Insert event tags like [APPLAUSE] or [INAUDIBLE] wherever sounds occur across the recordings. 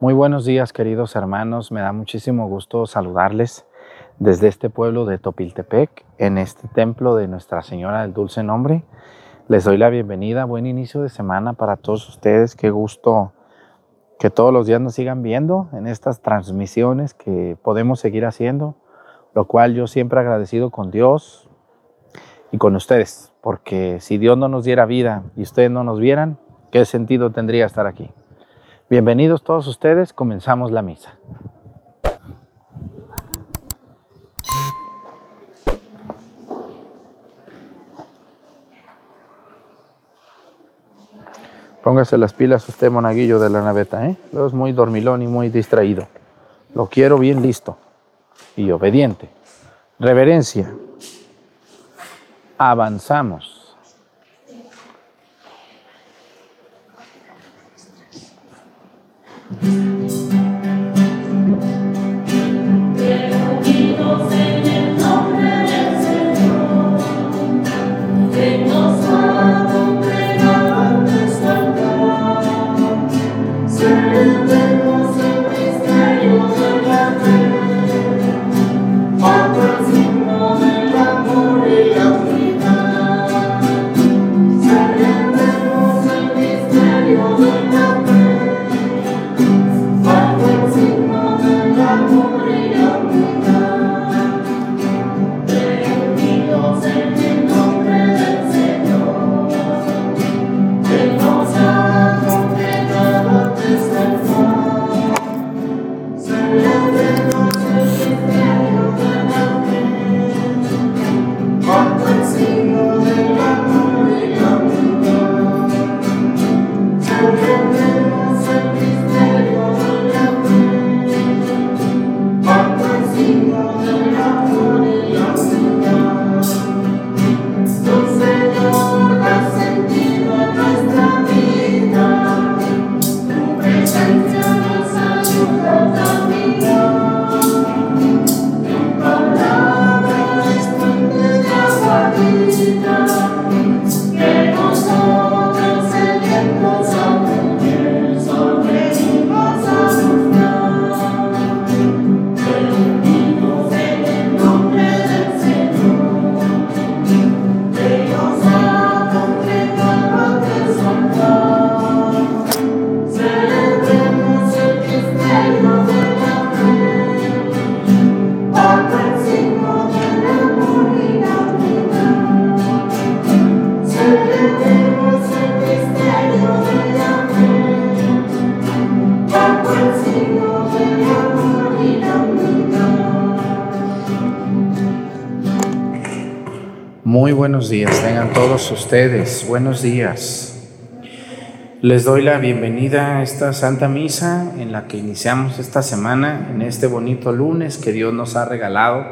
Muy buenos días, queridos hermanos. Me da muchísimo gusto saludarles desde este pueblo de Topiltepec, en este templo de Nuestra Señora del Dulce Nombre. Les doy la bienvenida. Buen inicio de semana para todos ustedes. Qué gusto que todos los días nos sigan viendo en estas transmisiones que podemos seguir haciendo, lo cual yo siempre agradecido con Dios y con ustedes, porque si Dios no nos diera vida y ustedes no nos vieran, ¿qué sentido tendría estar aquí? Bienvenidos todos ustedes, comenzamos la misa. Póngase las pilas usted, monaguillo de la naveta, ¿eh? Luego es muy dormilón y muy distraído. Lo quiero bien listo y obediente. Reverencia. Avanzamos. Buenos días, tengan todos ustedes, buenos días. Les doy la bienvenida a esta Santa Misa en la que iniciamos esta semana, en este bonito lunes que Dios nos ha regalado.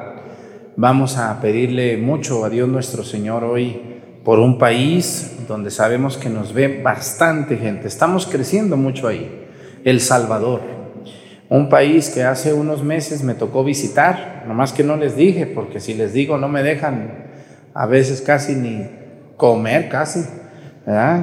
Vamos a pedirle mucho a Dios nuestro Señor hoy por un país donde sabemos que nos ve bastante gente. Estamos creciendo mucho ahí, El Salvador. Un país que hace unos meses me tocó visitar, nomás que no les dije, porque si les digo no me dejan a veces casi ni comer, casi.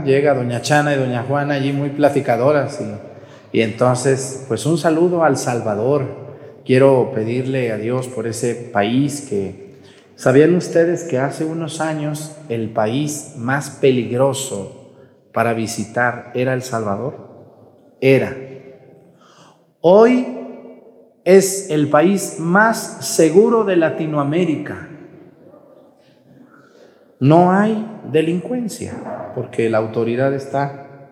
Llega doña Chana y doña Juana allí muy platicadoras y, y entonces, pues un saludo al Salvador. Quiero pedirle a Dios por ese país que, ¿sabían ustedes que hace unos años el país más peligroso para visitar era El Salvador? Era. Hoy es el país más seguro de Latinoamérica. No hay delincuencia, porque la autoridad está,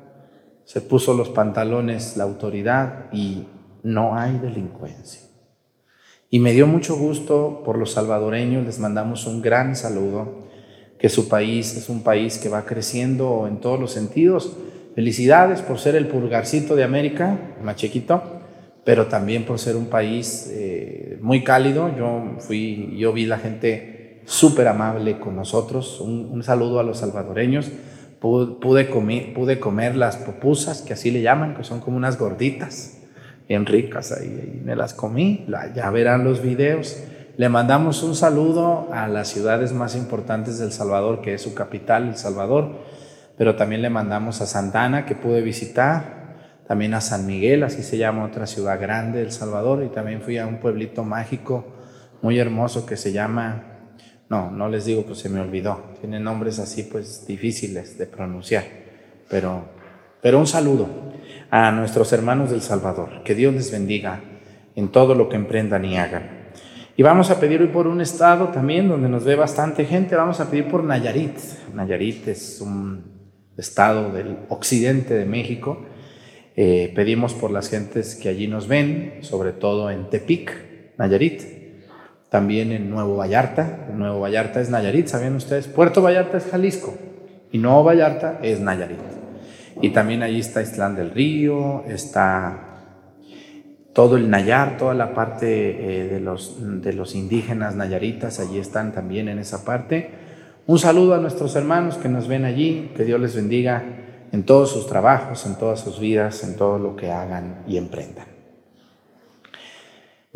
se puso los pantalones la autoridad y no hay delincuencia. Y me dio mucho gusto por los salvadoreños, les mandamos un gran saludo, que su país es un país que va creciendo en todos los sentidos. Felicidades por ser el pulgarcito de América, más chiquito, pero también por ser un país eh, muy cálido. Yo fui, yo vi la gente súper amable con nosotros. Un, saludo a los salvadoreños. Pude, comer, pude comer las pupusas, que así le llaman, que son como unas gorditas, bien ricas. Ahí, me las comí, ya verán los videos. Le mandamos un saludo a las ciudades más importantes del Salvador, que es su capital, El Salvador, pero también le mandamos a Santana, que pude visitar. también a San Miguel, así se llama otra ciudad grande del Salvador, y también fui a un pueblito mágico muy hermoso que se llama, no, no les digo, pues se me olvidó, tiene nombres así pues difíciles de pronunciar, pero, pero un saludo a nuestros hermanos del Salvador, que Dios les bendiga en todo lo que emprendan y hagan. Y vamos a pedir hoy por un estado también donde nos ve bastante gente, vamos a pedir por Nayarit. Nayarit es un estado del occidente de México. Eh, pedimos por las gentes que allí nos ven, sobre todo en Tepic, Nayarit, también en Nuevo Vallarta. Nuevo Vallarta es Nayarit, ¿sabían ustedes? Puerto Vallarta es Jalisco y Nuevo Vallarta es Nayarit. Y también allí está Islán del Río, está todo el Nayar, toda la parte eh, de, los, de los indígenas nayaritas, allí están también en esa parte. Un saludo a nuestros hermanos que nos ven allí, que Dios les bendiga en todos sus trabajos, en todas sus vidas, en todo lo que hagan y emprendan.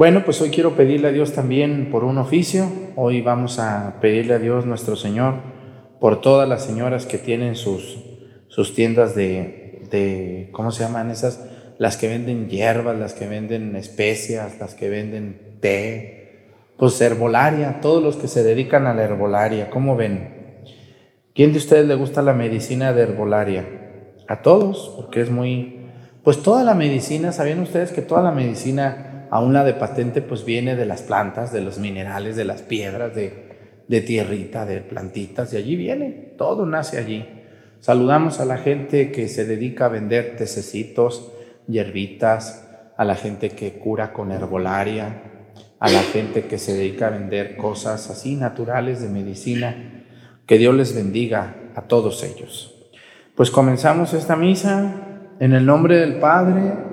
Bueno, pues hoy quiero pedirle a Dios también por un oficio. Hoy vamos a pedirle a Dios nuestro Señor por todas las señoras que tienen sus, sus tiendas de, de, ¿cómo se llaman esas? Las que venden hierbas, las que venden especias, las que venden té, pues herbolaria, todos los que se dedican a la herbolaria, ¿cómo ven? ¿Quién de ustedes le gusta la medicina de herbolaria? A todos, porque es muy... Pues toda la medicina, ¿sabían ustedes que toda la medicina, aún la de patente, pues viene de las plantas, de los minerales, de las piedras, de, de tierrita, de plantitas, y allí viene, todo nace allí. Saludamos a la gente que se dedica a vender tececitos, hierbitas, a la gente que cura con herbolaria, a la gente que se dedica a vender cosas así naturales de medicina. Que Dios les bendiga a todos ellos. Pues comenzamos esta misa en el nombre del Padre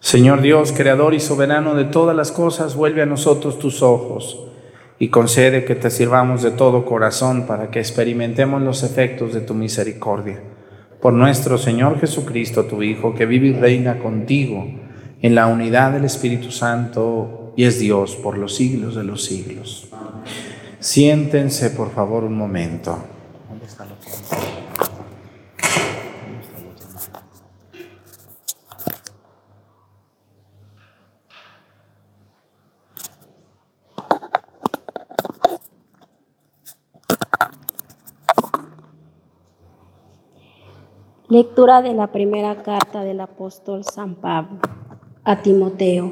Señor Dios, creador y soberano de todas las cosas, vuelve a nosotros tus ojos y concede que te sirvamos de todo corazón para que experimentemos los efectos de tu misericordia. Por nuestro Señor Jesucristo, tu Hijo, que vive y reina contigo en la unidad del Espíritu Santo y es Dios por los siglos de los siglos. Siéntense, por favor, un momento. Lectura de la primera carta del apóstol San Pablo a Timoteo.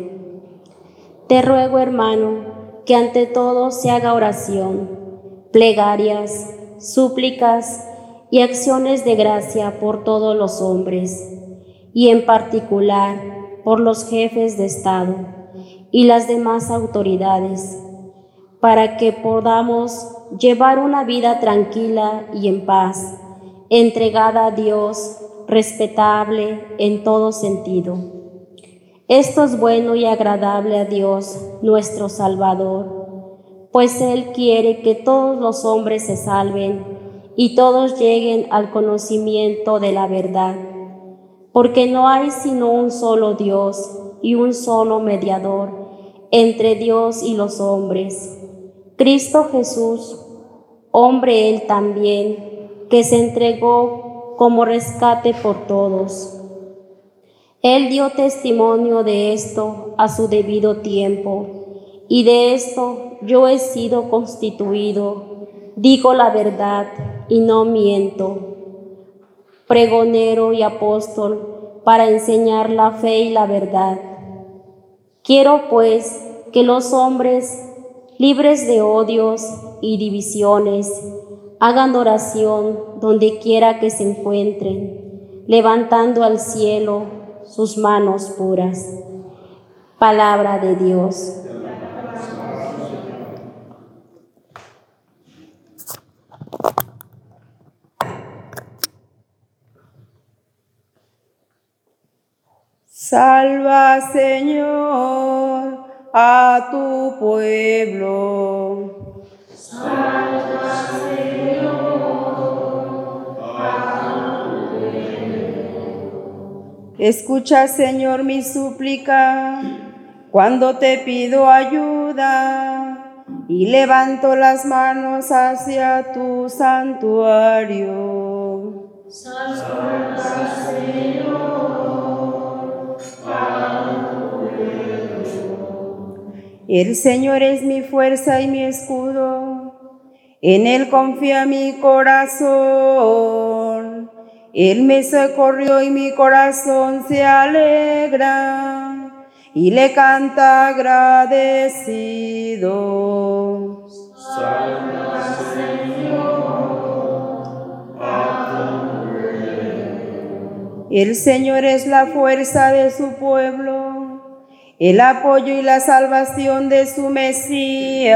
Te ruego, hermano, que ante todo se haga oración, plegarias, súplicas y acciones de gracia por todos los hombres, y en particular por los jefes de Estado y las demás autoridades, para que podamos llevar una vida tranquila y en paz, entregada a Dios, respetable en todo sentido. Esto es bueno y agradable a Dios, nuestro Salvador, pues Él quiere que todos los hombres se salven y todos lleguen al conocimiento de la verdad, porque no hay sino un solo Dios y un solo mediador entre Dios y los hombres, Cristo Jesús, hombre Él también, que se entregó como rescate por todos. Él dio testimonio de esto a su debido tiempo, y de esto yo he sido constituido, digo la verdad y no miento, pregonero y apóstol para enseñar la fe y la verdad. Quiero pues que los hombres, libres de odios y divisiones, hagan oración donde quiera que se encuentren, levantando al cielo sus manos puras. Palabra de Dios. Salva, Señor, a tu pueblo. Escucha, Señor, mi súplica cuando te pido ayuda y levanto las manos hacia tu santuario. El Señor es mi fuerza y mi escudo, en Él confía mi corazón. Él me socorrió y mi corazón se alegra y le canta agradecido. Salva, Señor, El Señor es la fuerza de su pueblo el apoyo y la salvación de su Mesías.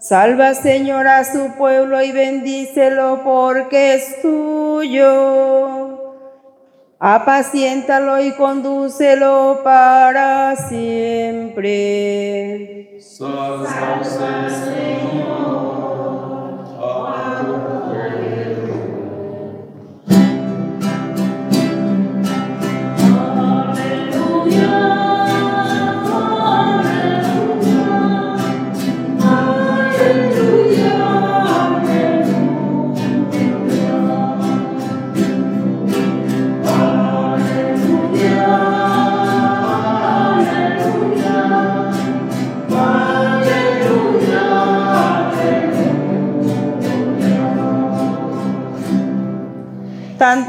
Salva, Señor, a su pueblo y bendícelo porque es tuyo. Apaciéntalo y condúcelo para siempre. Salva, Señor.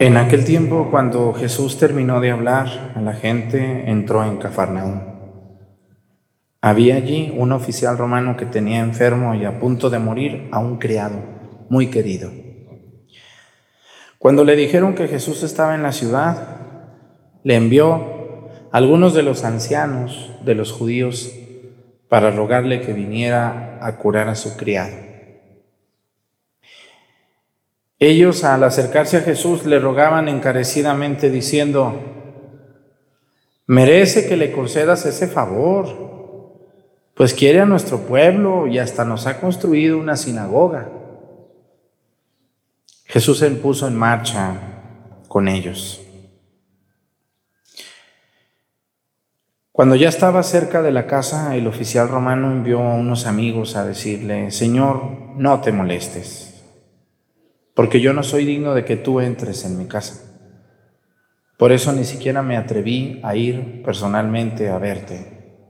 En aquel tiempo, cuando Jesús terminó de hablar a la gente, entró en Cafarnaúm. Había allí un oficial romano que tenía enfermo y a punto de morir a un criado muy querido. Cuando le dijeron que Jesús estaba en la ciudad, le envió algunos de los ancianos de los judíos para rogarle que viniera a curar a su criado. Ellos al acercarse a Jesús le rogaban encarecidamente diciendo, merece que le concedas ese favor, pues quiere a nuestro pueblo y hasta nos ha construido una sinagoga. Jesús se puso en marcha con ellos. Cuando ya estaba cerca de la casa, el oficial romano envió a unos amigos a decirle, Señor, no te molestes, porque yo no soy digno de que tú entres en mi casa. Por eso ni siquiera me atreví a ir personalmente a verte.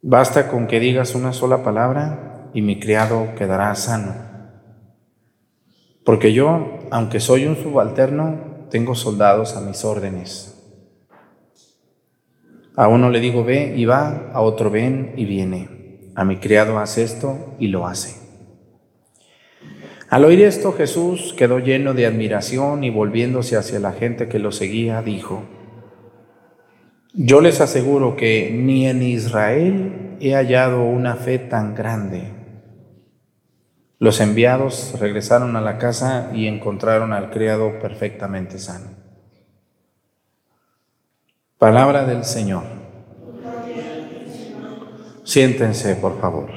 Basta con que digas una sola palabra y mi criado quedará sano. Porque yo, aunque soy un subalterno, tengo soldados a mis órdenes a uno le digo ve y va, a otro ven y viene. A mi criado hace esto y lo hace. Al oír esto Jesús quedó lleno de admiración y volviéndose hacia la gente que lo seguía, dijo, yo les aseguro que ni en Israel he hallado una fe tan grande. Los enviados regresaron a la casa y encontraron al criado perfectamente sano. Palabra del Señor. Siéntense, por favor.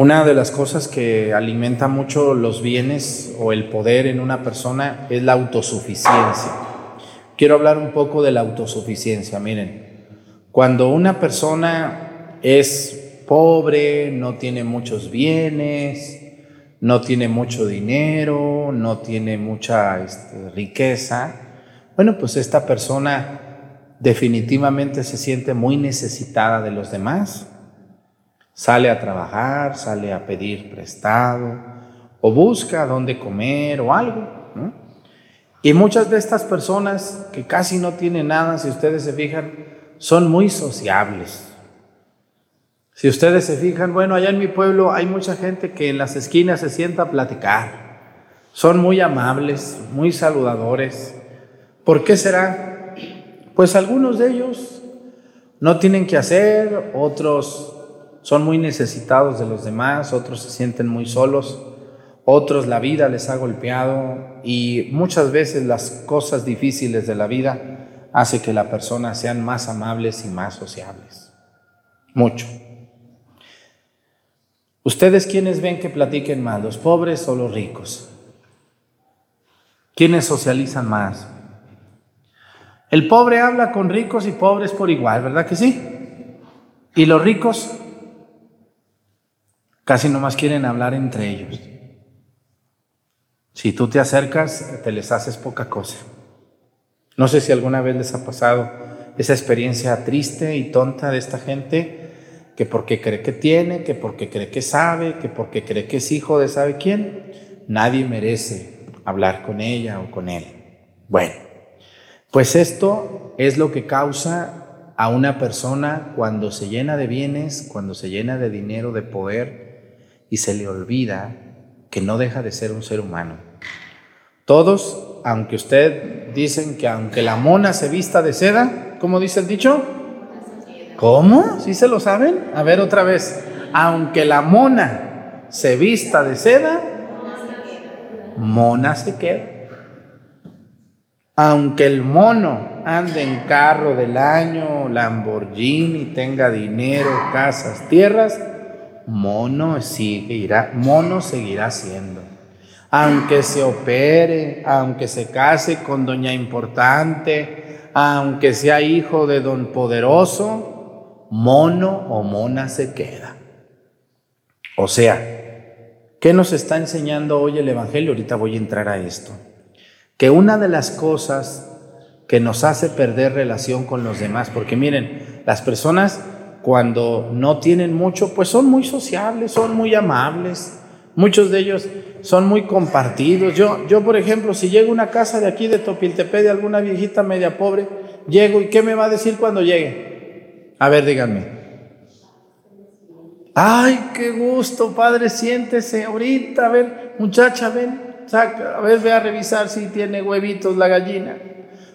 Una de las cosas que alimenta mucho los bienes o el poder en una persona es la autosuficiencia. Quiero hablar un poco de la autosuficiencia. Miren, cuando una persona es pobre, no tiene muchos bienes, no tiene mucho dinero, no tiene mucha este, riqueza, bueno, pues esta persona definitivamente se siente muy necesitada de los demás. Sale a trabajar, sale a pedir prestado, o busca dónde comer o algo. Y muchas de estas personas que casi no tienen nada, si ustedes se fijan, son muy sociables. Si ustedes se fijan, bueno, allá en mi pueblo hay mucha gente que en las esquinas se sienta a platicar. Son muy amables, muy saludadores. ¿Por qué será? Pues algunos de ellos no tienen que hacer, otros son muy necesitados de los demás, otros se sienten muy solos, otros la vida les ha golpeado y muchas veces las cosas difíciles de la vida hace que la persona sean más amables y más sociables. Mucho. ¿Ustedes quiénes ven que platiquen más, los pobres o los ricos? ¿Quiénes socializan más? El pobre habla con ricos y pobres por igual, ¿verdad que sí? Y los ricos casi nomás quieren hablar entre ellos. Si tú te acercas, te les haces poca cosa. No sé si alguna vez les ha pasado esa experiencia triste y tonta de esta gente que porque cree que tiene, que porque cree que sabe, que porque cree que es hijo de sabe quién, nadie merece hablar con ella o con él. Bueno, pues esto es lo que causa a una persona cuando se llena de bienes, cuando se llena de dinero, de poder, y se le olvida que no deja de ser un ser humano. Todos, aunque usted dicen que aunque la mona se vista de seda, ¿cómo dice el dicho? ¿Cómo? ¿Sí se lo saben? A ver otra vez. Aunque la mona se vista de seda, mona se queda. Aunque el mono ande en carro del año, Lamborghini, tenga dinero, casas, tierras, mono seguirá, mono seguirá siendo. Aunque se opere, aunque se case con doña importante, aunque sea hijo de don poderoso, mono o mona se queda. O sea, ¿qué nos está enseñando hoy el Evangelio? Ahorita voy a entrar a esto. Que una de las cosas que nos hace perder relación con los demás, porque miren, las personas cuando no tienen mucho, pues son muy sociables, son muy amables, muchos de ellos son muy compartidos. Yo, yo por ejemplo, si llego a una casa de aquí de Topiltepec de alguna viejita media pobre, llego y ¿qué me va a decir cuando llegue? A ver, díganme. Ay, qué gusto, padre, siéntese ahorita, a ver, muchacha, ven, saca, a ver, ve a revisar si tiene huevitos la gallina.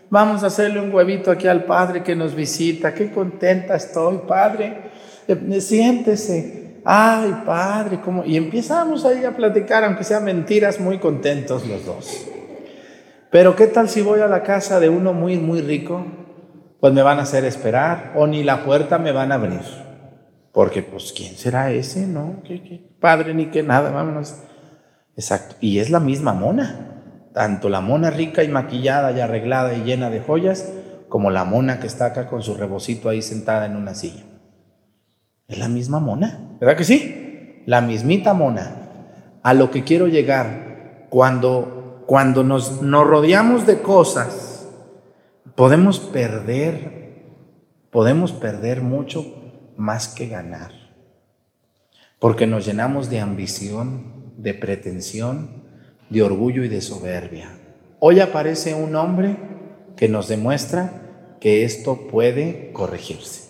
Vamos a hacerle un huevito aquí al padre que nos visita. Qué contenta estoy, padre. Eh, siéntese. Ay, padre, ¿cómo? Y empezamos ahí a platicar, aunque sean mentiras, muy contentos los dos. Pero ¿qué tal si voy a la casa de uno muy, muy rico? Pues me van a hacer esperar o ni la puerta me van a abrir. Porque, pues, ¿quién será ese? No, ¿Qué, padre ni que nada, vámonos. Exacto. Y es la misma mona. Tanto la mona rica y maquillada y arreglada y llena de joyas, como la mona que está acá con su rebocito ahí sentada en una silla. Es la misma mona, ¿verdad que sí? La mismita mona. A lo que quiero llegar, cuando, cuando nos, nos rodeamos de cosas, podemos perder, podemos perder mucho más que ganar, porque nos llenamos de ambición, de pretensión, de orgullo y de soberbia. Hoy aparece un hombre que nos demuestra que esto puede corregirse.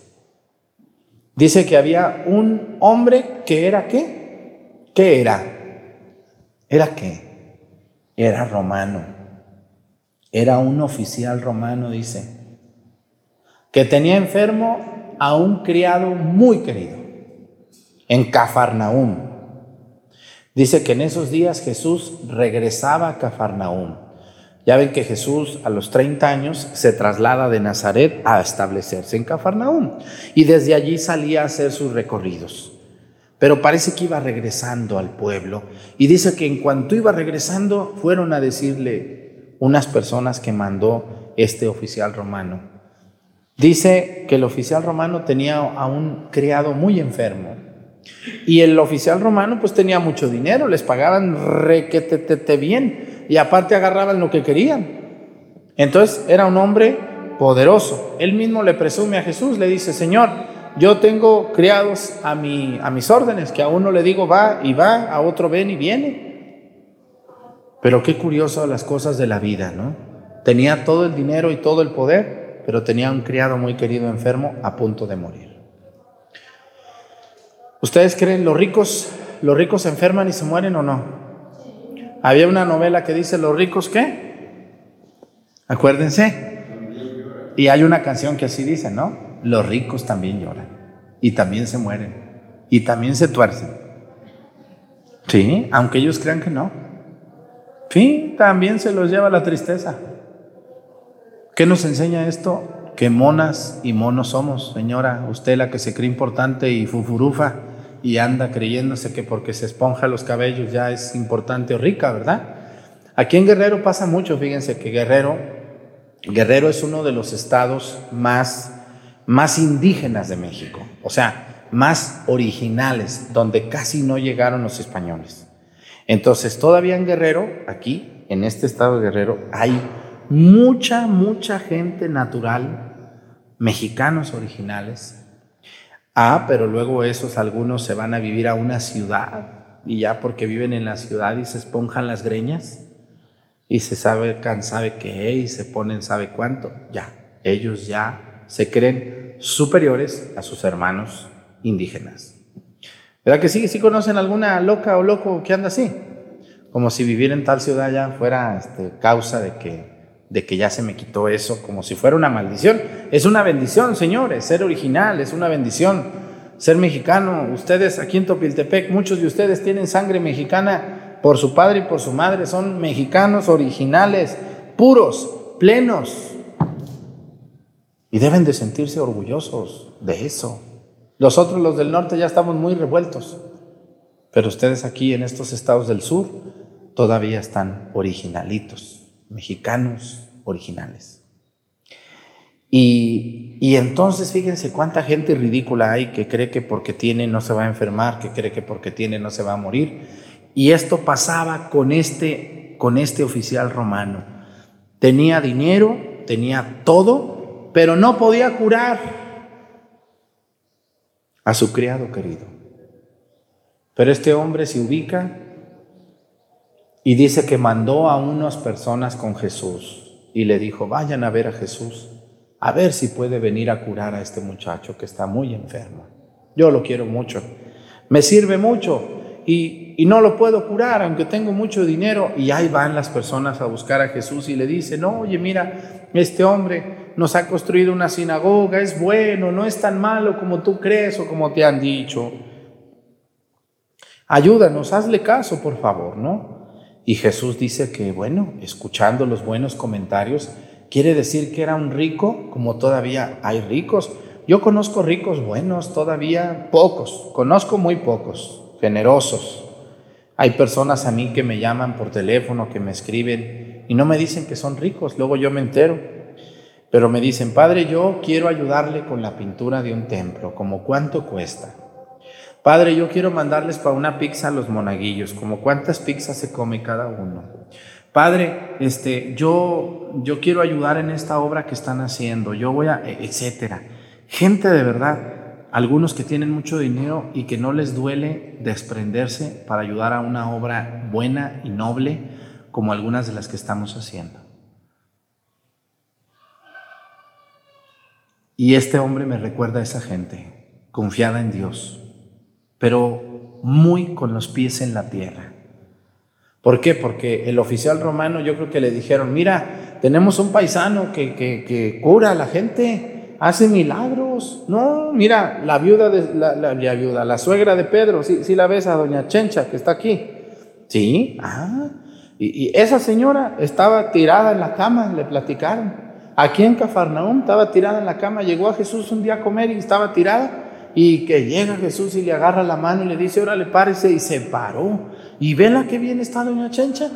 Dice que había un hombre que era qué? ¿Qué era? ¿Era qué? Era romano. Era un oficial romano, dice, que tenía enfermo a un criado muy querido en Cafarnaúm. Dice que en esos días Jesús regresaba a Cafarnaúm. Ya ven que Jesús a los 30 años se traslada de Nazaret a establecerse en Cafarnaúm y desde allí salía a hacer sus recorridos. Pero parece que iba regresando al pueblo y dice que en cuanto iba regresando fueron a decirle unas personas que mandó este oficial romano, Dice que el oficial romano tenía a un criado muy enfermo. Y el oficial romano pues tenía mucho dinero, les pagaban requetetete bien y aparte agarraban lo que querían. Entonces era un hombre poderoso. Él mismo le presume a Jesús, le dice, Señor, yo tengo criados a, mi, a mis órdenes, que a uno le digo va y va, a otro ven y viene. Pero qué curioso las cosas de la vida, ¿no? Tenía todo el dinero y todo el poder, pero tenía un criado muy querido enfermo a punto de morir. ¿Ustedes creen los ricos, los ricos se enferman y se mueren o no? Había una novela que dice los ricos qué? Acuérdense. Y hay una canción que así dice, ¿no? Los ricos también lloran y también se mueren y también se tuercen. Sí, aunque ellos crean que no. Sí, también se los lleva la tristeza. ¿Qué nos enseña esto? Que monas y monos somos, señora, usted la que se cree importante y fufurufa y anda creyéndose que porque se esponja los cabellos ya es importante o rica, ¿verdad? Aquí en Guerrero pasa mucho, fíjense que Guerrero, Guerrero es uno de los estados más, más indígenas de México, o sea, más originales, donde casi no llegaron los españoles. Entonces, todavía en Guerrero, aquí, en este estado de Guerrero, hay mucha, mucha gente natural, mexicanos originales. Ah, pero luego esos algunos se van a vivir a una ciudad y ya porque viven en la ciudad y se esponjan las greñas y se sabe, sabe qué y se ponen sabe cuánto, ya, ellos ya se creen superiores a sus hermanos indígenas. ¿Verdad que sí? ¿Sí conocen alguna loca o loco que anda así? Como si vivir en tal ciudad ya fuera este, causa de que de que ya se me quitó eso como si fuera una maldición. Es una bendición, señores, ser original es una bendición. Ser mexicano, ustedes aquí en Topiltepec, muchos de ustedes tienen sangre mexicana por su padre y por su madre, son mexicanos originales, puros, plenos. Y deben de sentirse orgullosos de eso. Nosotros los del norte ya estamos muy revueltos, pero ustedes aquí en estos estados del sur todavía están originalitos mexicanos originales. Y, y, entonces fíjense cuánta gente ridícula hay que cree que porque tiene no se va a enfermar, que cree que porque tiene no se va a morir. Y esto pasaba con este, con este oficial romano. Tenía dinero, tenía todo, pero no podía curar a su criado querido. Pero este hombre se ubica y dice que mandó a unas personas con Jesús y le dijo, vayan a ver a Jesús, a ver si puede venir a curar a este muchacho que está muy enfermo. Yo lo quiero mucho, Me sirve mucho y, y no lo puedo curar, aunque tengo mucho dinero. Y ahí van las personas a buscar a Jesús y le dicen, no, oye, mira, este hombre nos ha construido una sinagoga, es bueno, no es tan malo como tú crees o como te han dicho. Ayúdanos, hazle caso, por favor, ¿no? Y Jesús dice que, bueno, escuchando los buenos comentarios, quiere decir que era un rico, como todavía hay ricos. Yo conozco ricos buenos, todavía pocos, conozco muy pocos, generosos. Hay personas a mí que me llaman por teléfono, que me escriben y no me dicen que son ricos, luego yo me entero. Pero me dicen, Padre, yo quiero ayudarle con la pintura de un templo, como cuánto cuesta. Padre, yo quiero mandarles para una pizza a los monaguillos, como cuántas pizzas se come cada uno. Padre, este, yo, yo quiero ayudar en esta obra que están haciendo, yo voy a, e, etcétera. Gente de verdad, algunos que tienen mucho dinero y que no les duele desprenderse para ayudar a una obra buena y noble como algunas de las que estamos haciendo. Y este hombre me recuerda a esa gente, confiada en Dios, pero muy con los pies en la tierra. ¿Por qué? Porque el oficial romano yo creo que le dijeron, mira, tenemos un paisano que, que, cura a la gente, hace milagros. No, mira, la viuda, de, la, viuda, la suegra de Pedro, sí, sí la ves a doña Chencha que está aquí. Sí, ah, y, y esa señora estaba tirada en la cama, le platicaron. Aquí en Cafarnaúm estaba tirada en la cama, llegó a Jesús un día a comer y estaba tirada y que llega Jesús y le agarra la mano y le dice, órale, párese, y se paró. Y vela que bien está doña Chencha.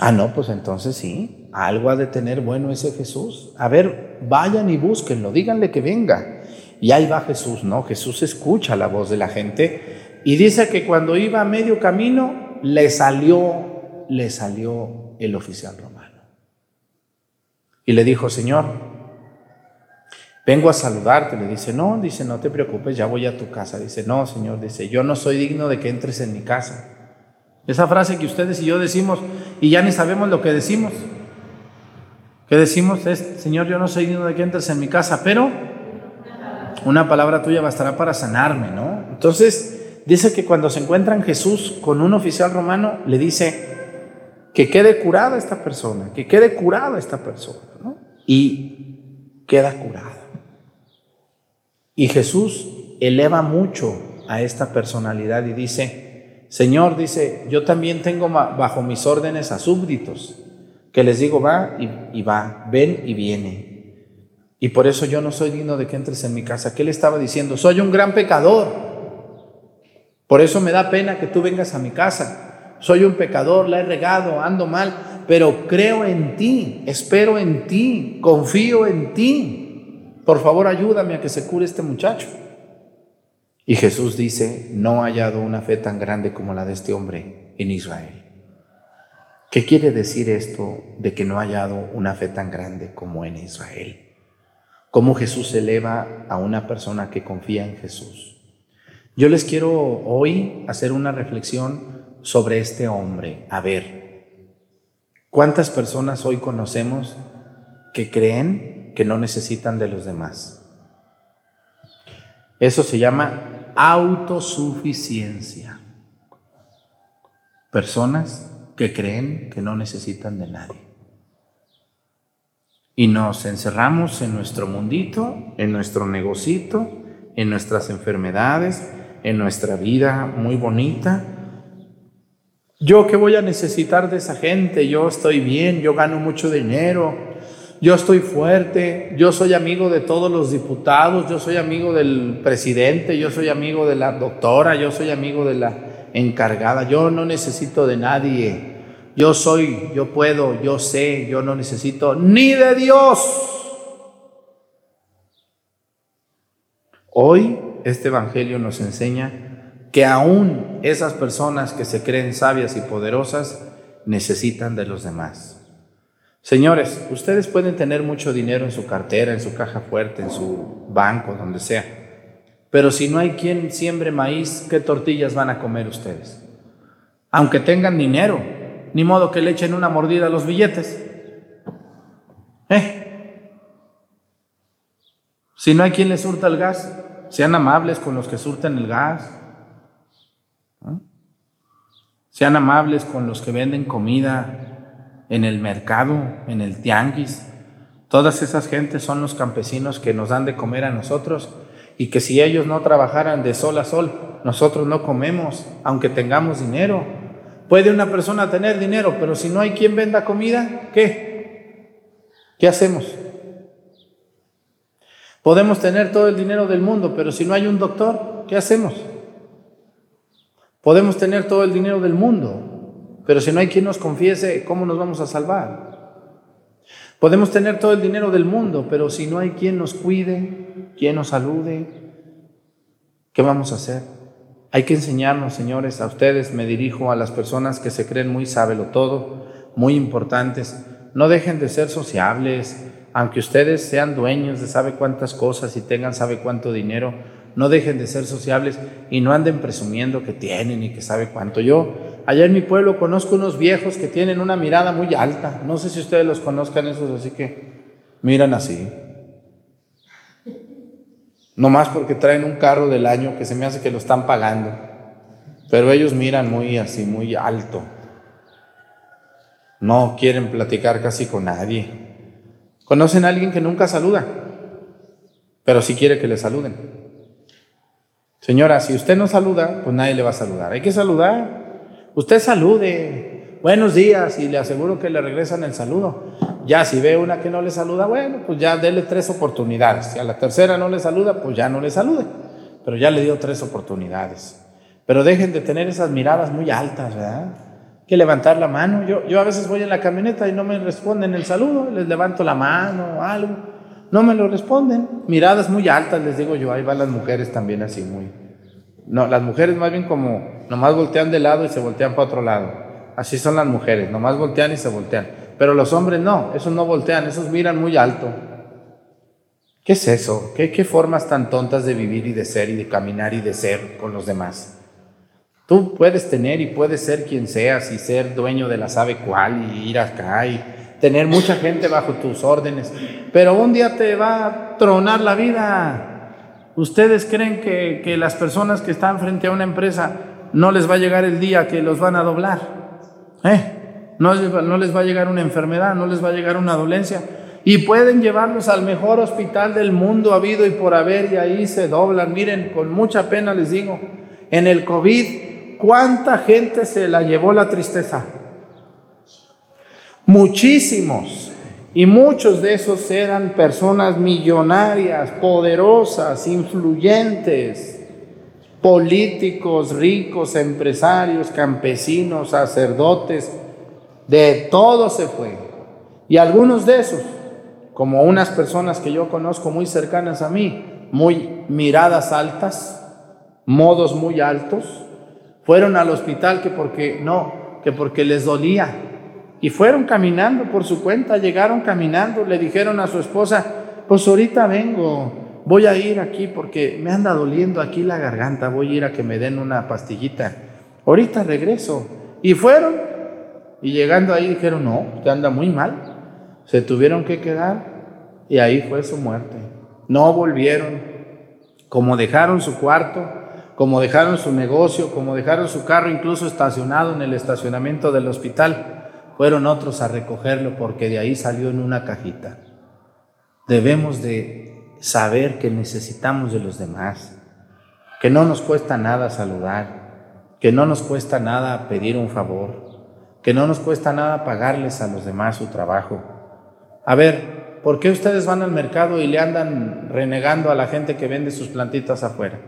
Ah, no, pues entonces sí, algo ha de tener bueno ese Jesús. A ver, vayan y búsquenlo, díganle que venga. Y ahí va Jesús, ¿no? Jesús escucha la voz de la gente y dice que cuando iba a medio camino le salió, le salió el oficial romano. Y le dijo, Señor, vengo a saludarte. Le dice, no, dice, no te preocupes, ya voy a tu casa. Dice, no, Señor, dice, yo no soy digno de que entres en mi casa. Esa frase que ustedes y yo decimos y ya ni sabemos lo que decimos. ¿Qué decimos? Es, Señor, yo no soy digno de que entres en mi casa, pero una palabra tuya bastará para sanarme, ¿no? Entonces, dice que cuando se encuentran Jesús con un oficial romano, le dice que quede curada esta persona, que quede curada esta persona, ¿no? Y queda curada. Y Jesús eleva mucho a esta personalidad y dice, Señor, dice, yo también tengo bajo mis órdenes a súbditos, que les digo, va y, va, ven y viene. Y por eso yo no soy digno de que entres en mi casa. ¿Qué le estaba diciendo? Soy un gran pecador. Por eso me da pena que tú vengas a mi casa. Soy un pecador, la he regado, ando mal, pero creo en ti, espero en ti, confío en ti por favor ayúdame a que se cure este muchacho. Y Jesús dice, no ha hallado una fe tan grande como la de este hombre en Israel. ¿Qué quiere decir esto de que no ha hallado una fe tan grande como en Israel? ¿Cómo Jesús eleva a una persona que confía en Jesús? Yo les quiero hoy hacer una reflexión sobre este hombre. A ver, ¿cuántas personas hoy conocemos que creen que no necesitan de los demás. Eso se llama autosuficiencia. Personas que creen que no necesitan de nadie. Y nos encerramos en nuestro mundito, en nuestro negocito, en nuestras enfermedades, en nuestra vida muy bonita. Yo qué voy a necesitar de esa gente, yo estoy bien, yo gano mucho dinero, yo estoy fuerte, yo soy amigo de todos los diputados, yo soy amigo del presidente, yo soy amigo de la doctora, yo soy amigo de la encargada, yo no necesito de nadie, yo soy, yo puedo, yo sé, yo no necesito ni de Dios. Hoy este Evangelio nos enseña que aún esas personas que se creen sabias y poderosas necesitan de los demás. Señores, ustedes pueden tener mucho dinero en su cartera, en su caja fuerte, en su banco, donde sea. Pero si no hay quien siembre maíz, ¿qué tortillas van a comer ustedes? Aunque tengan dinero, ni modo que le echen una mordida a los billetes. ¿Eh? Si no hay quien les surta el gas, sean amables con los que surten el gas, sean amables con los que venden comida en el mercado, en el tianguis. Todas esas gentes son los campesinos que nos dan de comer a nosotros y que si ellos no trabajaran de sol a sol, nosotros no comemos, aunque tengamos dinero. Puede una persona tener dinero, pero si no hay quien venda comida, ¿qué? ¿Qué hacemos? Podemos tener todo el dinero del mundo, pero si no hay un doctor, ¿qué hacemos? Podemos tener todo el dinero del mundo, pero si no hay quien nos confiese, ¿cómo nos vamos a salvar? Podemos tener todo el dinero del mundo, pero si no hay quien nos cuide, quien nos salude, ¿qué vamos a hacer? Hay que enseñarnos, señores, a ustedes, me dirijo a las personas que se creen muy sábelo todo, muy importantes. No dejen de ser sociables, aunque ustedes sean dueños de sabe cuántas cosas y tengan sabe cuánto dinero, no dejen de ser sociables y no anden presumiendo que tienen y que sabe cuánto. Yo, allá en mi pueblo, conozco unos viejos que tienen una mirada muy alta. No sé si ustedes los conozcan esos, así que miran así. No más porque traen un carro del año que se me hace que lo están pagando. Pero ellos miran muy así, muy alto. No quieren platicar casi con nadie. ¿Conocen a alguien que nunca saluda? Pero sí quiere que le saluden. Señora, si usted no saluda, pues nadie le va a saludar. Hay que saludar. Usted salude. Buenos días y le aseguro que le regresan el saludo. Ya si ve una que no le saluda, bueno, pues ya dele tres oportunidades. Si a la tercera no le saluda, pues ya no le salude. Pero ya le dio tres oportunidades. Pero dejen de tener esas miradas muy altas, ¿verdad? Que levantar la mano. Yo, yo a veces voy en la camioneta y no me responden el saludo, les levanto la mano o algo. No me lo responden. Miradas muy altas, les digo yo. Ahí van las mujeres también así, muy. No, las mujeres más bien como nomás voltean de lado y se voltean para otro lado. Así son las mujeres, nomás voltean y se voltean. Pero los hombres no, esos no voltean, esos miran muy alto. ¿Qué es eso? ¿Qué, ¿Qué formas tan tontas de vivir y de ser y de caminar y de ser con los demás? Tú puedes tener y puedes ser quien seas y ser dueño de la sabe cuál y ir acá y tener mucha gente bajo tus órdenes, pero un día te va a tronar la vida. ¿Ustedes creen que, que, las personas que están frente a una empresa no les va a llegar el día que los van a doblar? ¿Eh? No, no les va a llegar una enfermedad, no les va a llegar una dolencia. Y pueden llevarlos al mejor hospital del mundo habido y por haber y ahí se doblan. Miren, con mucha pena les digo, en el COVID, ¿cuánta gente se la llevó la tristeza? Muchísimos. Y muchos de esos eran personas millonarias, poderosas, influyentes, políticos, ricos, empresarios, campesinos, sacerdotes, de todo se fue. Y algunos de esos, como unas personas que yo conozco muy cercanas a mí, muy miradas altas, modos muy altos, fueron al hospital que porque no, que porque les dolía y fueron caminando por su cuenta, llegaron caminando, le dijeron a su esposa, pues ahorita vengo, voy a ir aquí porque me anda doliendo aquí la garganta, voy a ir a que me den una pastillita, ahorita regreso. Y fueron, y llegando ahí dijeron, no, usted anda muy mal, se tuvieron que quedar y ahí fue su muerte. No volvieron, como dejaron su cuarto, como dejaron su negocio, como dejaron su carro incluso estacionado en el estacionamiento del hospital fueron otros a recogerlo porque de ahí salió en una cajita. Debemos de saber que necesitamos de los demás, que no nos cuesta nada saludar, que no nos cuesta nada pedir un favor, que no nos cuesta nada pagarles a los demás su trabajo. A ver, ¿por qué ustedes van al mercado y le andan renegando a la gente que vende sus plantitas afuera?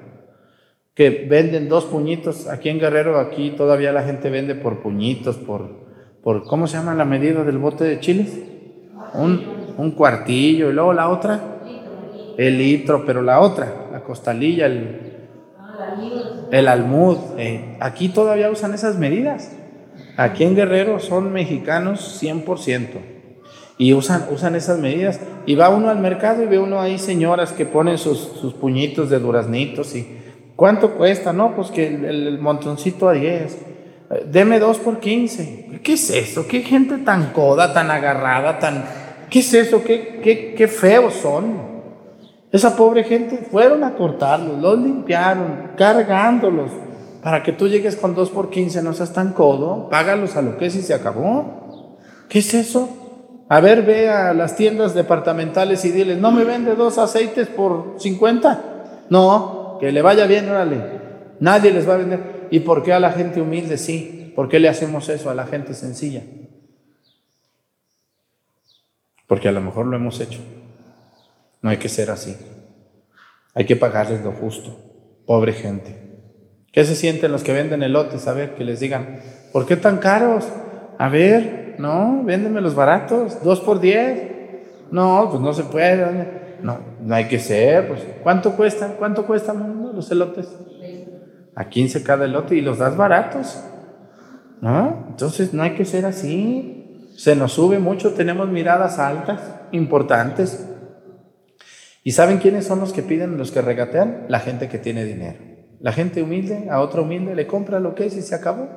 Que venden dos puñitos, aquí en Guerrero, aquí todavía la gente vende por puñitos, por por, ¿cómo se llama la medida del bote de chiles? Un, un cuartillo y luego la otra, el litro, pero la otra, la costalilla, el, el almud. Eh, aquí todavía usan esas medidas. Aquí en Guerrero son mexicanos 100% y usan, usan esas medidas. Y va uno al mercado y ve uno ahí señoras que ponen sus, sus puñitos de duraznitos y ¿cuánto cuesta? No, pues que el, el montoncito a 10 deme dos por quince. ¿Qué es eso? ¿Qué gente tan coda, tan agarrada, tan... ¿Qué es eso? ¿Qué, qué, qué feos son? Esa pobre gente fueron a cortarlos, los limpiaron, cargándolos, para que tú llegues con dos por quince, no seas tan codo, págalos a lo que es y se acabó. ¿Qué es eso? A ver, ve a las tiendas departamentales y diles, no me vende dos aceites por 50. No, que le vaya bien, órale. Nadie les va a vender. ¿Y por qué a la gente humilde sí? ¿Por qué le hacemos eso a la gente sencilla? Porque a lo mejor lo hemos hecho. No hay que ser así. Hay que pagarles lo justo. Pobre gente. ¿Qué se sienten los que venden elotes? A ver, que les digan, ¿por qué tan caros? A ver, no, véndeme los baratos, dos por diez. No, pues no se puede. No, no hay que ser. Pues, ¿Cuánto cuestan? ¿Cuánto cuestan los elotes? A 15 cada elote y los das baratos. ¿No? Entonces no hay que ser así. Se nos sube mucho, tenemos miradas altas, importantes. ¿Y saben quiénes son los que piden, los que regatean? La gente que tiene dinero. La gente humilde a otro humilde le compra lo que es y se acabó.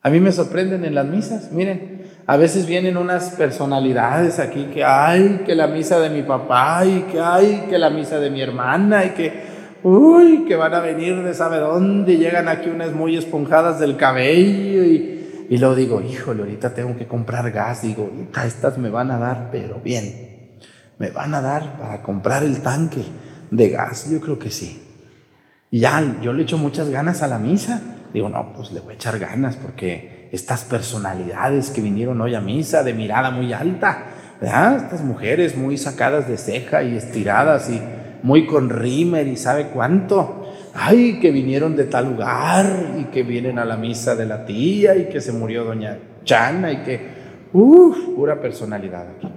A mí me sorprenden en las misas. Miren, a veces vienen unas personalidades aquí que hay que la misa de mi papá y que hay que la misa de mi hermana y que, uy, que van a venir de sabe dónde llegan aquí unas muy esponjadas del cabello y, y luego digo, híjole, ahorita tengo que comprar gas. Digo, estas me van a dar, pero bien me van a dar para comprar el tanque de gas. Yo creo que sí. Y ya, yo le echo muchas ganas a la misa. Digo, no, pues le voy a echar ganas porque estas personalidades que vinieron hoy a misa de mirada muy alta, ¿verdad? Estas mujeres muy sacadas de ceja y estiradas y muy con rímer y sabe cuánto. Ay, que vinieron de tal lugar y que vienen a la misa de la tía y que se murió doña Chana y que, uff, pura personalidad aquí.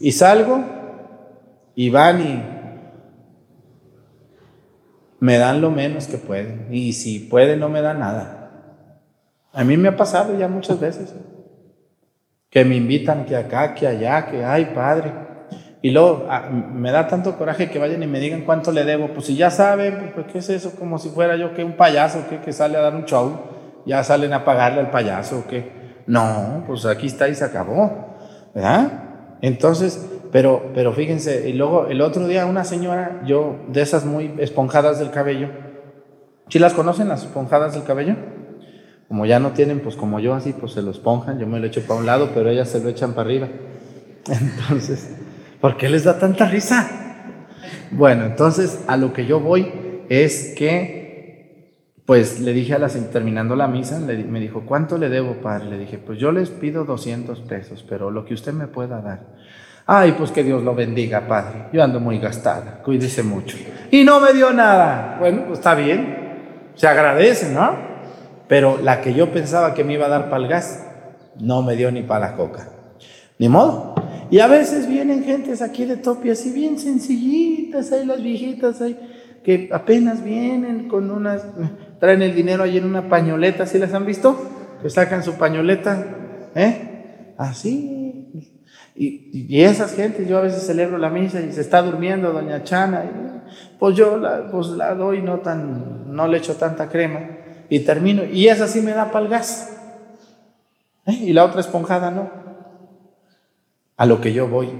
Y salgo y van y me dan lo menos que pueden. Y si pueden, no me dan nada. A mí me ha pasado ya muchas veces. Que me invitan que acá, que allá, que ay, padre. Y luego ah, me da tanto coraje que vayan y me digan cuánto le debo. Pues si ya saben, pues ¿qué es eso? Como si fuera yo que un payaso que, que sale a dar un show. Ya salen a pagarle al payaso o qué. No, pues aquí está y se acabó. ¿Verdad? Entonces, pero, pero fíjense, y luego el otro día una señora, yo, de esas muy esponjadas del cabello, ¿sí las conocen las esponjadas del cabello? Como ya no tienen, pues como yo así, pues se lo esponjan, yo me lo echo para un lado, pero ellas se lo echan para arriba. [LAUGHS] Entonces, ¿por qué les da tanta risa? Bueno, entonces a lo que yo voy es que, pues le dije a la, terminando la misa, me dijo, ¿cuánto le debo, padre? Le dije, pues yo les pido 200 pesos, pero lo que usted me pueda dar. Ay, pues que Dios lo bendiga, Padre. Yo ando muy gastada, cuídese mucho. Y no me dio nada. Bueno, pues está bien. Se agradece, ¿no? Pero la que yo pensaba que me iba a dar para el gas, no me dio ni para la coca. Ni modo. Y a veces vienen gentes aquí de Topia, así bien sencillitas, ahí las viejitas, ahí, que apenas vienen con unas, traen el dinero ahí en una pañoleta, ¿sí las han visto? Que sacan su pañoleta, ¿eh? Así, y, esas gentes, yo a veces celebro la misa y se está durmiendo doña Chana, pues yo la, pues la doy, no, tan, no le echo tanta crema y termino. Y esa sí me da para gas. ¿eh? Y la otra esponjada no. A lo que yo voy,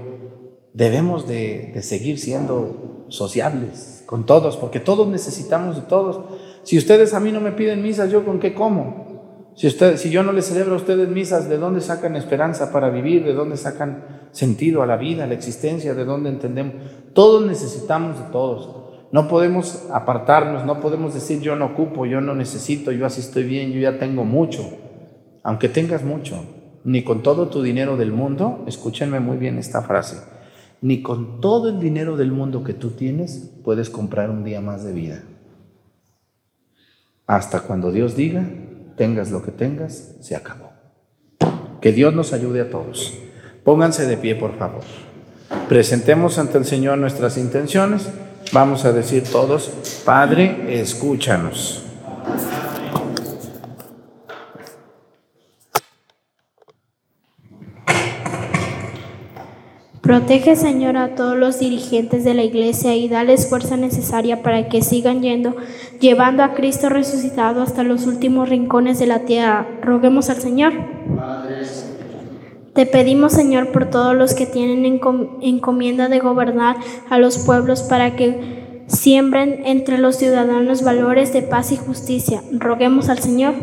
debemos de, de seguir siendo sociables con todos, porque todos necesitamos de todos. Si ustedes a mí no me piden misas, ¿yo con qué como? Si, usted, si yo no les celebro a ustedes misas, ¿de dónde sacan esperanza para vivir? ¿De dónde sacan sentido a la vida, a la existencia? ¿De dónde entendemos? Todos necesitamos de todos. No podemos apartarnos, no podemos decir yo no ocupo, yo no necesito, yo así estoy bien, yo ya tengo mucho. Aunque tengas mucho, ni con todo tu dinero del mundo, escúchenme muy bien esta frase, ni con todo el dinero del mundo que tú tienes puedes comprar un día más de vida. Hasta cuando Dios diga, tengas lo que tengas, se acabó. Que Dios nos ayude a todos. Pónganse de pie, por favor. Presentemos ante el Señor nuestras intenciones. Vamos a decir todos, Padre, escúchanos. Protege, Señor, a todos los dirigentes de la iglesia y dales fuerza necesaria para que sigan yendo, llevando a Cristo resucitado hasta los últimos rincones de la tierra. Roguemos al Señor. Te pedimos, Señor, por todos los que tienen encomienda de gobernar a los pueblos para que siembren entre los ciudadanos valores de paz y justicia. Roguemos al Señor.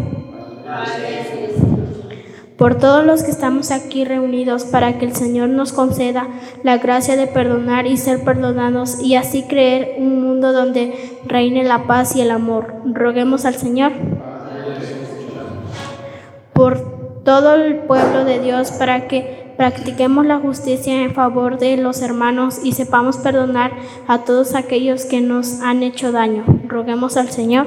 Por todos los que estamos aquí reunidos para que el Señor nos conceda la gracia de perdonar y ser perdonados y así creer un mundo donde reine la paz y el amor. Roguemos al Señor. Por todo el pueblo de Dios para que practiquemos la justicia en favor de los hermanos y sepamos perdonar a todos aquellos que nos han hecho daño. Roguemos al Señor.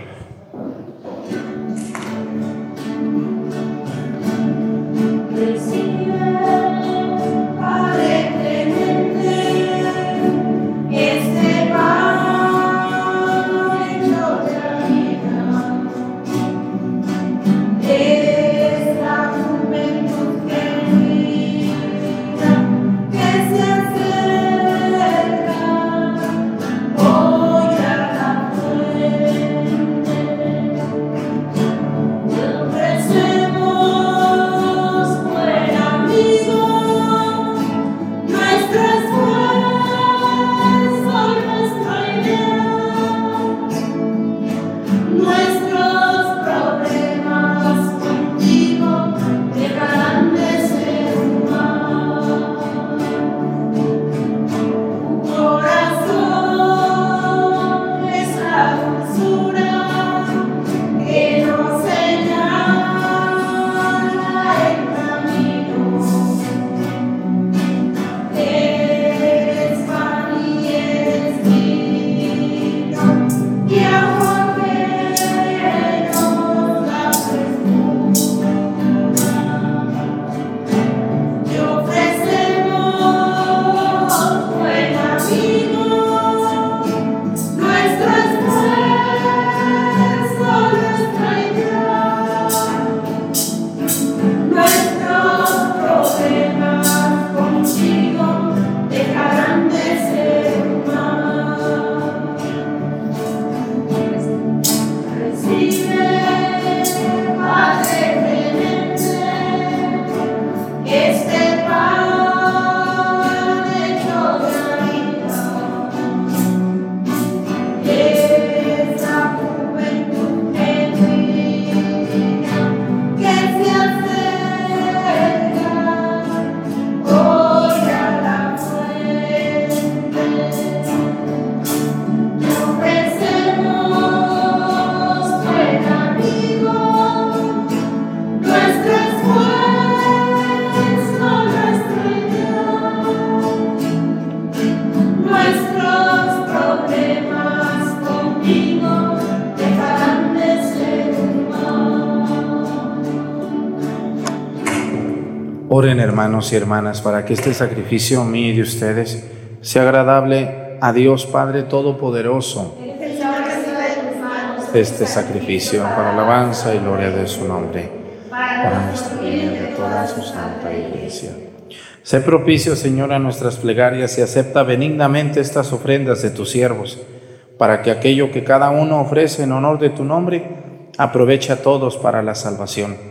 Hermanos y hermanas para que este sacrificio mío y de ustedes sea agradable a Dios Padre Todopoderoso. Este sacrificio para alabanza y gloria de su nombre, para nuestro bien de toda su santa iglesia. Sé propicio, Señor, a nuestras plegarias y acepta benignamente estas ofrendas de tus siervos, para que aquello que cada uno ofrece en honor de tu nombre aproveche a todos para la salvación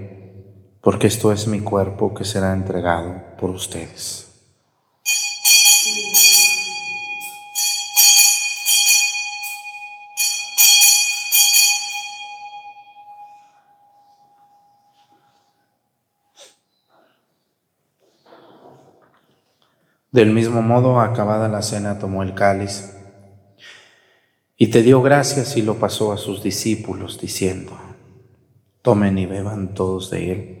porque esto es mi cuerpo que será entregado por ustedes. Del mismo modo, acabada la cena, tomó el cáliz y te dio gracias y lo pasó a sus discípulos, diciendo, tomen y beban todos de él,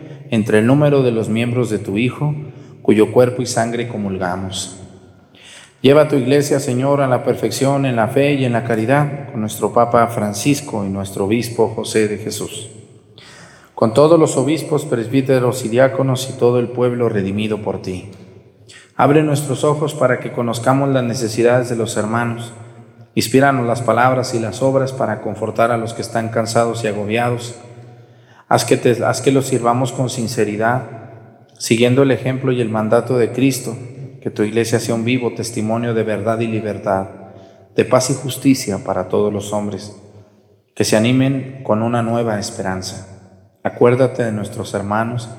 entre el número de los miembros de tu Hijo, cuyo cuerpo y sangre comulgamos. Lleva a tu iglesia, Señor, a la perfección en la fe y en la caridad, con nuestro Papa Francisco y nuestro Obispo José de Jesús con todos los obispos, presbíteros y diáconos y todo el pueblo redimido por ti. Abre nuestros ojos para que conozcamos las necesidades de los hermanos. Inspíranos las palabras y las obras para confortar a los que están cansados y agobiados. Haz que, te, haz que los sirvamos con sinceridad, siguiendo el ejemplo y el mandato de Cristo, que tu iglesia sea un vivo testimonio de verdad y libertad, de paz y justicia para todos los hombres, que se animen con una nueva esperanza. Acuérdate de nuestros hermanos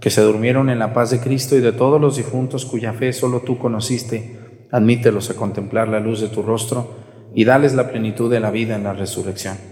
que se durmieron en la paz de Cristo y de todos los difuntos cuya fe solo tú conociste. Admítelos a contemplar la luz de tu rostro y dales la plenitud de la vida en la resurrección.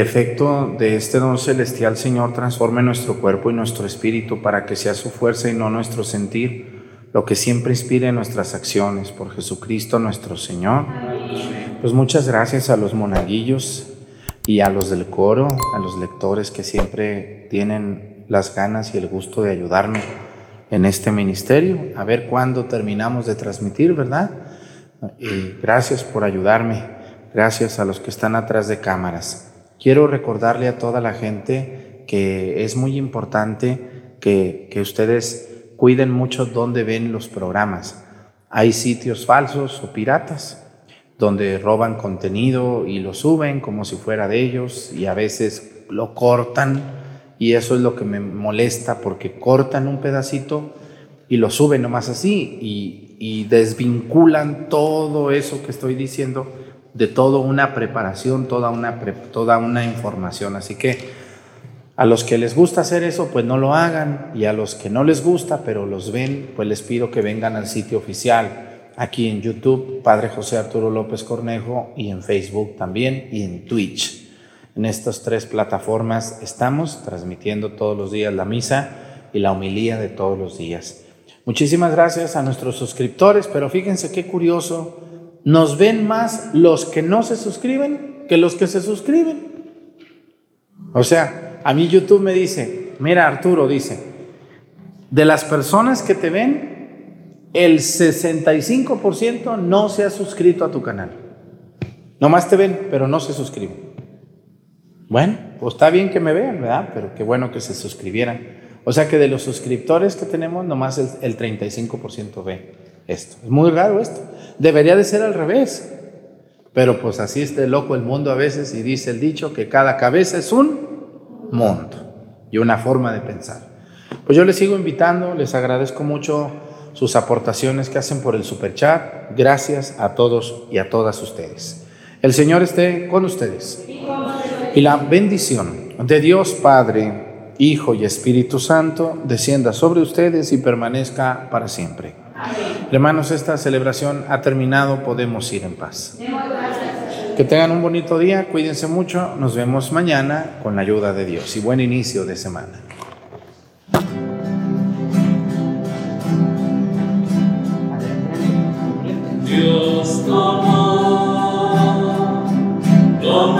Efecto de este don celestial, Señor, transforme nuestro cuerpo y nuestro espíritu para que sea su fuerza y no nuestro sentir lo que siempre inspire nuestras acciones, por Jesucristo nuestro Señor. Pues muchas gracias a los monaguillos y a los del coro, a los lectores que siempre tienen las ganas y el gusto de ayudarme en este ministerio. A ver cuándo terminamos de transmitir, ¿verdad? Y gracias por ayudarme. Gracias a los que están atrás de cámaras. Quiero recordarle a toda la gente que es muy importante que, que ustedes cuiden mucho dónde ven los programas. Hay sitios falsos o piratas donde roban contenido y lo suben como si fuera de ellos y a veces lo cortan y eso es lo que me molesta porque cortan un pedacito y lo suben nomás así y, desvinculan todo eso que estoy diciendo de toda una preparación, toda una, toda una información. Así que a los que les gusta hacer eso, pues no lo hagan y a los que no les gusta, pero los ven, pues les pido que vengan al sitio oficial aquí en YouTube, Padre José Arturo López Cornejo, y en Facebook también, y en Twitch. En estas tres plataformas estamos transmitiendo todos los días la misa y la homilía de todos los días. Muchísimas gracias a nuestros suscriptores, pero fíjense qué curioso, nos ven más los que no se suscriben que los que se suscriben. O sea, a mí YouTube me dice, mira Arturo, dice, de las personas que te ven, el 65% no se ha suscrito a tu canal. Nomás te ven, pero no se suscriben. Bueno, pues está bien que me vean, ¿verdad? Pero qué bueno que se suscribieran. O sea que de los suscriptores que tenemos, nomás el, 35% ve esto. Es muy raro esto. Debería de ser al revés. Pero pues así está loco el mundo a veces y dice el dicho que cada cabeza es un mundo y una forma de pensar. Pues yo les sigo invitando, les agradezco mucho sus aportaciones que hacen por el super chat. Gracias a todos y a todas ustedes. El Señor esté con ustedes. Y la bendición de Dios Padre, Hijo y Espíritu Santo descienda sobre ustedes y permanezca para siempre. Hermanos, esta celebración ha terminado, podemos ir en paz. Que tengan un bonito día, cuídense mucho, nos vemos mañana con la ayuda de Dios y buen inicio de semana. Dios tomó lo